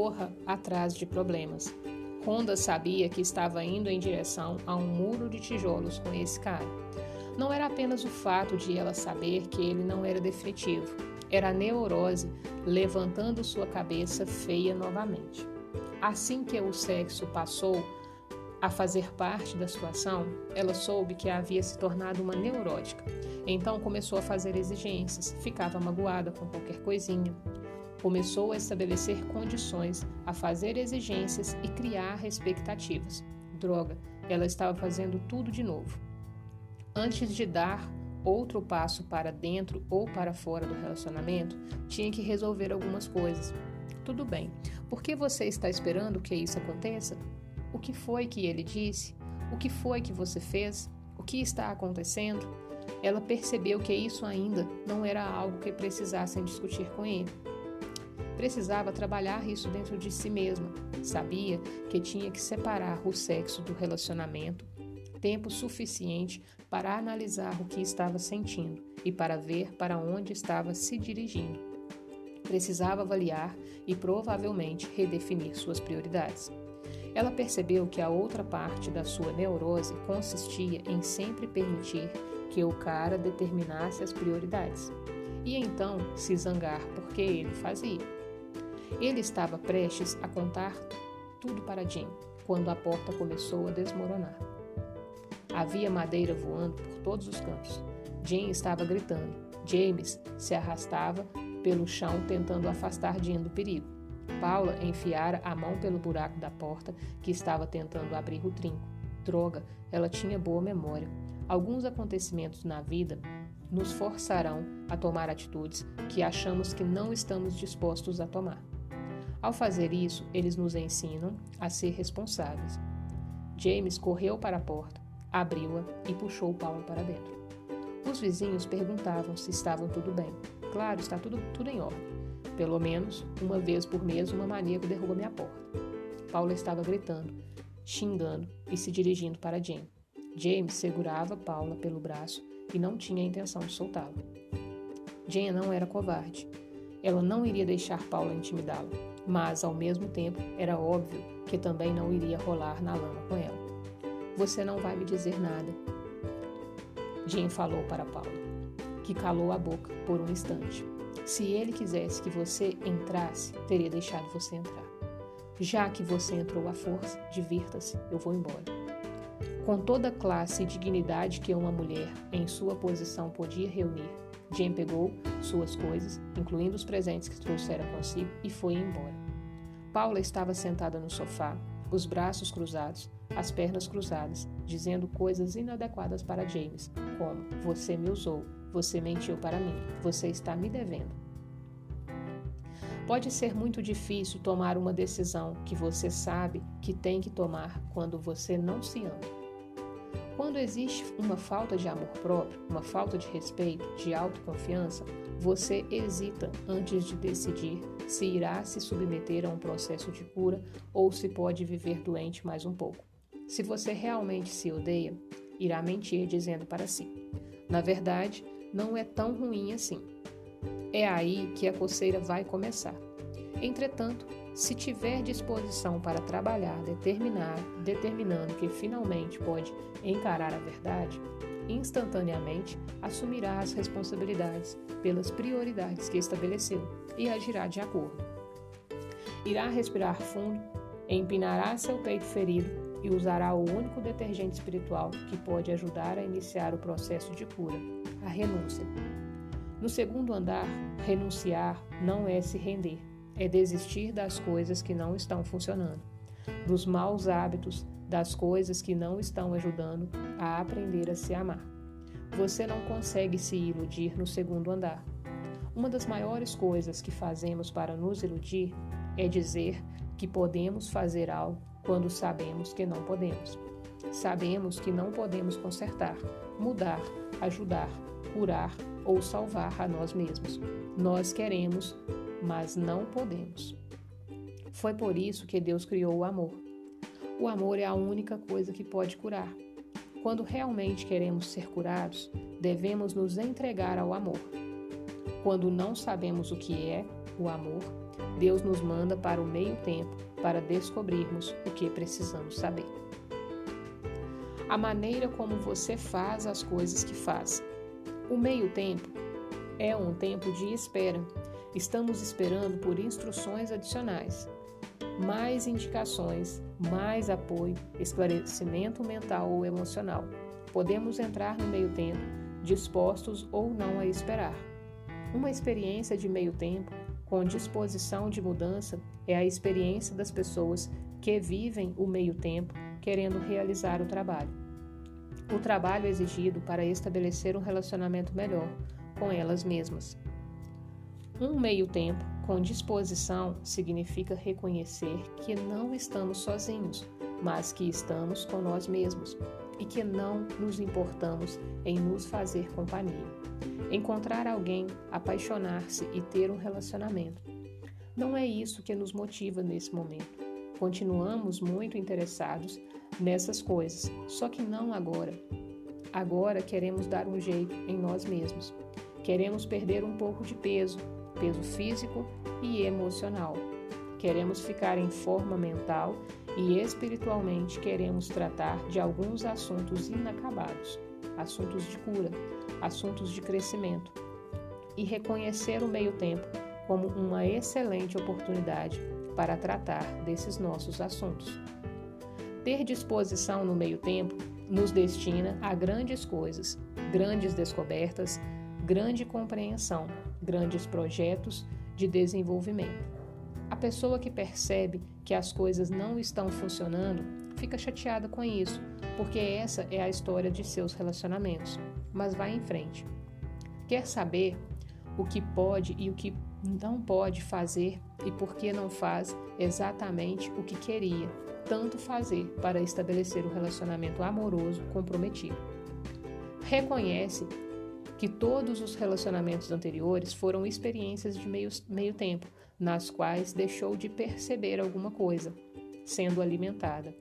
corra atrás de problemas. Honda sabia que estava indo em direção a um muro de tijolos com esse cara. Não era apenas o fato de ela saber que ele não era definitivo, era a neurose levantando sua cabeça feia novamente. Assim que o sexo passou a fazer parte da situação, ela soube que havia se tornado uma neurótica. Então começou a fazer exigências, ficava magoada com qualquer coisinha. Começou a estabelecer condições, a fazer exigências e criar expectativas. Droga, ela estava fazendo tudo de novo. Antes de dar outro passo para dentro ou para fora do relacionamento, tinha que resolver algumas coisas. Tudo bem, por que você está esperando que isso aconteça? O que foi que ele disse? O que foi que você fez? O que está acontecendo? Ela percebeu que isso ainda não era algo que precisassem discutir com ele. Precisava trabalhar isso dentro de si mesma. Sabia que tinha que separar o sexo do relacionamento, tempo suficiente para analisar o que estava sentindo e para ver para onde estava se dirigindo. Precisava avaliar e provavelmente redefinir suas prioridades. Ela percebeu que a outra parte da sua neurose consistia em sempre permitir que o cara determinasse as prioridades e então se zangar porque ele fazia. Ele estava prestes a contar tudo para Jim quando a porta começou a desmoronar. Havia madeira voando por todos os cantos. Jim estava gritando. James se arrastava pelo chão tentando afastar Jim do perigo. Paula enfiara a mão pelo buraco da porta que estava tentando abrir o trinco. Droga, ela tinha boa memória. Alguns acontecimentos na vida nos forçarão a tomar atitudes que achamos que não estamos dispostos a tomar. Ao fazer isso, eles nos ensinam a ser responsáveis. James correu para a porta, abriu-a e puxou Paula para dentro. Os vizinhos perguntavam se estavam tudo bem. Claro, está tudo, tudo em ordem. Pelo menos uma vez por mês, uma maníaco derruba minha porta. Paula estava gritando, xingando e se dirigindo para Jane. James segurava Paula pelo braço e não tinha intenção de soltá-la. Jane não era covarde. Ela não iria deixar Paula intimidá-la, mas ao mesmo tempo era óbvio que também não iria rolar na lama com ela. Você não vai me dizer nada. Jane falou para Paula, que calou a boca por um instante. Se ele quisesse que você entrasse, teria deixado você entrar. Já que você entrou à força, divirta-se, eu vou embora. Com toda a classe e dignidade que uma mulher em sua posição podia reunir, Jane pegou suas coisas, incluindo os presentes que trouxera consigo, e foi embora. Paula estava sentada no sofá, os braços cruzados, as pernas cruzadas, dizendo coisas inadequadas para James, como: Você me usou, você mentiu para mim, você está me devendo. Pode ser muito difícil tomar uma decisão que você sabe que tem que tomar quando você não se ama. Quando existe uma falta de amor próprio, uma falta de respeito, de autoconfiança, você hesita antes de decidir se irá se submeter a um processo de cura ou se pode viver doente mais um pouco. Se você realmente se odeia, irá mentir dizendo para si: Na verdade, não é tão ruim assim. É aí que a coceira vai começar. Entretanto, se tiver disposição para trabalhar, determinar, determinando que finalmente pode encarar a verdade, instantaneamente assumirá as responsabilidades pelas prioridades que estabeleceu e agirá de acordo. Irá respirar fundo, empinará seu peito ferido e usará o único detergente espiritual que pode ajudar a iniciar o processo de cura, a renúncia. No segundo andar, renunciar não é se render, é desistir das coisas que não estão funcionando, dos maus hábitos, das coisas que não estão ajudando a aprender a se amar. Você não consegue se iludir no segundo andar. Uma das maiores coisas que fazemos para nos iludir é dizer que podemos fazer algo quando sabemos que não podemos. Sabemos que não podemos consertar, mudar, ajudar, curar ou salvar a nós mesmos. Nós queremos mas não podemos. Foi por isso que Deus criou o amor. O amor é a única coisa que pode curar. Quando realmente queremos ser curados, devemos nos entregar ao amor. Quando não sabemos o que é o amor, Deus nos manda para o meio tempo para descobrirmos o que precisamos saber. A maneira como você faz as coisas que faz. O meio tempo é um tempo de espera. Estamos esperando por instruções adicionais, mais indicações, mais apoio, esclarecimento mental ou emocional. Podemos entrar no meio tempo, dispostos ou não a esperar. Uma experiência de meio tempo com disposição de mudança é a experiência das pessoas que vivem o meio tempo querendo realizar o trabalho. O trabalho exigido para estabelecer um relacionamento melhor com elas mesmas. Um meio tempo com disposição significa reconhecer que não estamos sozinhos, mas que estamos com nós mesmos e que não nos importamos em nos fazer companhia. Encontrar alguém, apaixonar-se e ter um relacionamento. Não é isso que nos motiva nesse momento. Continuamos muito interessados nessas coisas, só que não agora. Agora queremos dar um jeito em nós mesmos. Queremos perder um pouco de peso, peso físico e emocional. Queremos ficar em forma mental e espiritualmente queremos tratar de alguns assuntos inacabados, assuntos de cura, assuntos de crescimento e reconhecer o meio-tempo como uma excelente oportunidade para tratar desses nossos assuntos. Ter disposição no meio-tempo nos destina a grandes coisas, grandes descobertas, grande compreensão, grandes projetos de desenvolvimento. A pessoa que percebe que as coisas não estão funcionando fica chateada com isso, porque essa é a história de seus relacionamentos. Mas vai em frente. Quer saber o que pode e o que não pode fazer e por que não faz exatamente o que queria tanto fazer para estabelecer o um relacionamento amoroso comprometido. Reconhece que todos os relacionamentos anteriores foram experiências de meio, meio tempo, nas quais deixou de perceber alguma coisa, sendo alimentada.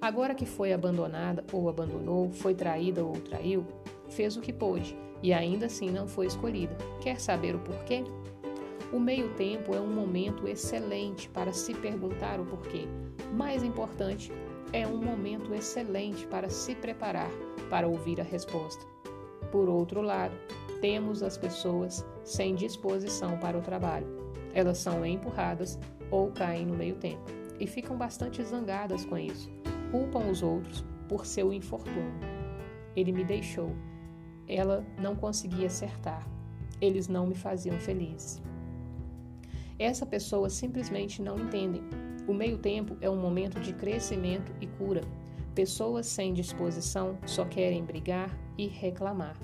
Agora que foi abandonada ou abandonou, foi traída ou traiu, fez o que pôde e ainda assim não foi escolhida. Quer saber o porquê? O meio-tempo é um momento excelente para se perguntar o porquê. Mais importante, é um momento excelente para se preparar para ouvir a resposta. Por outro lado, temos as pessoas sem disposição para o trabalho. Elas são empurradas ou caem no meio tempo e ficam bastante zangadas com isso. Culpam os outros por seu infortúnio. Ele me deixou. Ela não conseguia acertar. Eles não me faziam feliz. Essa pessoa simplesmente não entendem. O meio tempo é um momento de crescimento e cura. Pessoas sem disposição só querem brigar e reclamar.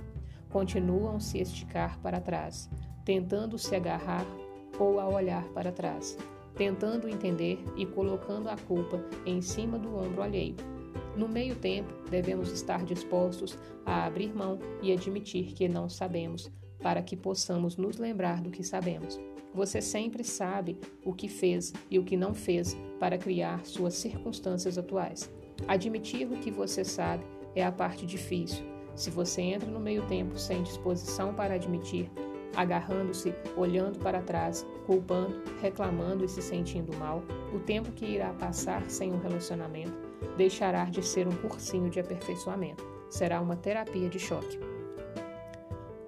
Continuam se esticar para trás, tentando se agarrar ou a olhar para trás, tentando entender e colocando a culpa em cima do ombro alheio. No meio tempo, devemos estar dispostos a abrir mão e admitir que não sabemos, para que possamos nos lembrar do que sabemos. Você sempre sabe o que fez e o que não fez para criar suas circunstâncias atuais. Admitir o que você sabe é a parte difícil. Se você entra no meio tempo sem disposição para admitir, agarrando-se, olhando para trás, culpando, reclamando e se sentindo mal, o tempo que irá passar sem um relacionamento deixará de ser um cursinho de aperfeiçoamento. Será uma terapia de choque.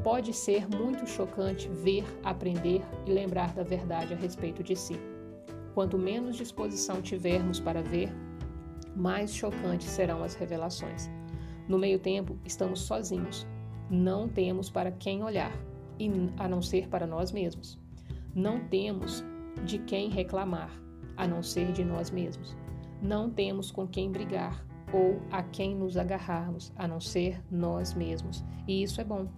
Pode ser muito chocante ver, aprender e lembrar da verdade a respeito de si. Quanto menos disposição tivermos para ver, mais chocantes serão as revelações. No meio tempo, estamos sozinhos. Não temos para quem olhar, a não ser para nós mesmos. Não temos de quem reclamar, a não ser de nós mesmos. Não temos com quem brigar ou a quem nos agarrarmos, a não ser nós mesmos. E isso é bom.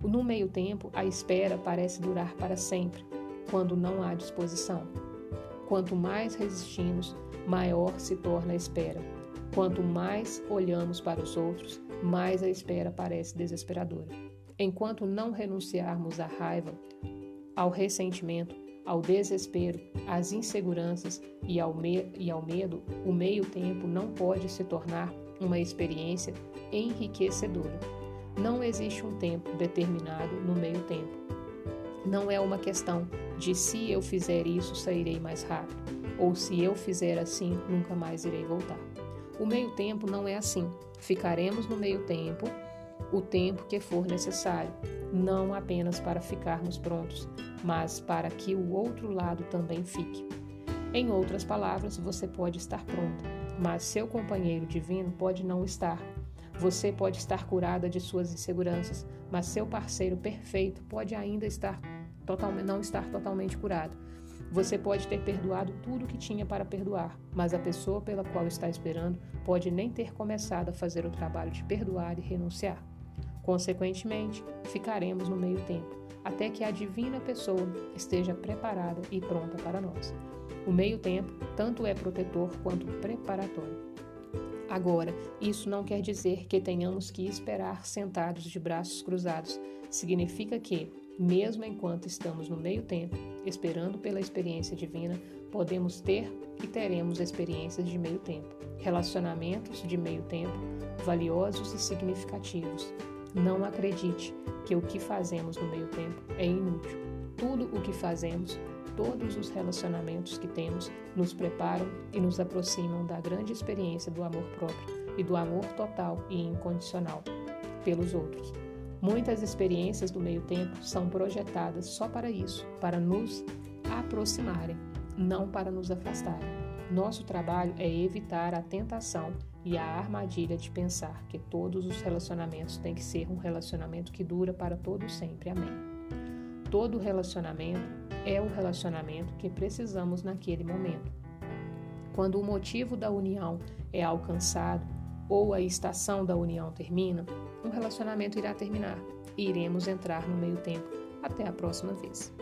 No meio tempo, a espera parece durar para sempre, quando não há disposição. Quanto mais resistimos, maior se torna a espera. Quanto mais olhamos para os outros, mais a espera parece desesperadora. Enquanto não renunciarmos à raiva, ao ressentimento, ao desespero, às inseguranças e ao, me e ao medo, o meio-tempo não pode se tornar uma experiência enriquecedora. Não existe um tempo determinado no meio-tempo. Não é uma questão de se eu fizer isso sairei mais rápido, ou se eu fizer assim nunca mais irei voltar. O meio tempo não é assim. Ficaremos no meio tempo o tempo que for necessário, não apenas para ficarmos prontos, mas para que o outro lado também fique. Em outras palavras, você pode estar pronta, mas seu companheiro divino pode não estar. Você pode estar curada de suas inseguranças, mas seu parceiro perfeito pode ainda estar totalmente, não estar totalmente curado. Você pode ter perdoado tudo o que tinha para perdoar, mas a pessoa pela qual está esperando pode nem ter começado a fazer o trabalho de perdoar e renunciar. Consequentemente, ficaremos no meio tempo, até que a divina pessoa esteja preparada e pronta para nós. O meio tempo tanto é protetor quanto preparatório. Agora, isso não quer dizer que tenhamos que esperar sentados de braços cruzados. Significa que, mesmo enquanto estamos no meio tempo, esperando pela experiência divina, podemos ter e teremos experiências de meio tempo, relacionamentos de meio tempo, valiosos e significativos, não acredite que o que fazemos no meio tempo é inútil. Tudo o que fazemos, todos os relacionamentos que temos, nos preparam e nos aproximam da grande experiência do amor próprio e do amor total e incondicional pelos outros. Muitas experiências do meio tempo são projetadas só para isso, para nos aproximarem, não para nos afastarem. Nosso trabalho é evitar a tentação e a armadilha de pensar que todos os relacionamentos têm que ser um relacionamento que dura para todo sempre. Amém. Todo relacionamento é o relacionamento que precisamos naquele momento. Quando o motivo da união é alcançado ou a estação da união termina, um relacionamento irá terminar e iremos entrar no meio tempo. Até a próxima vez.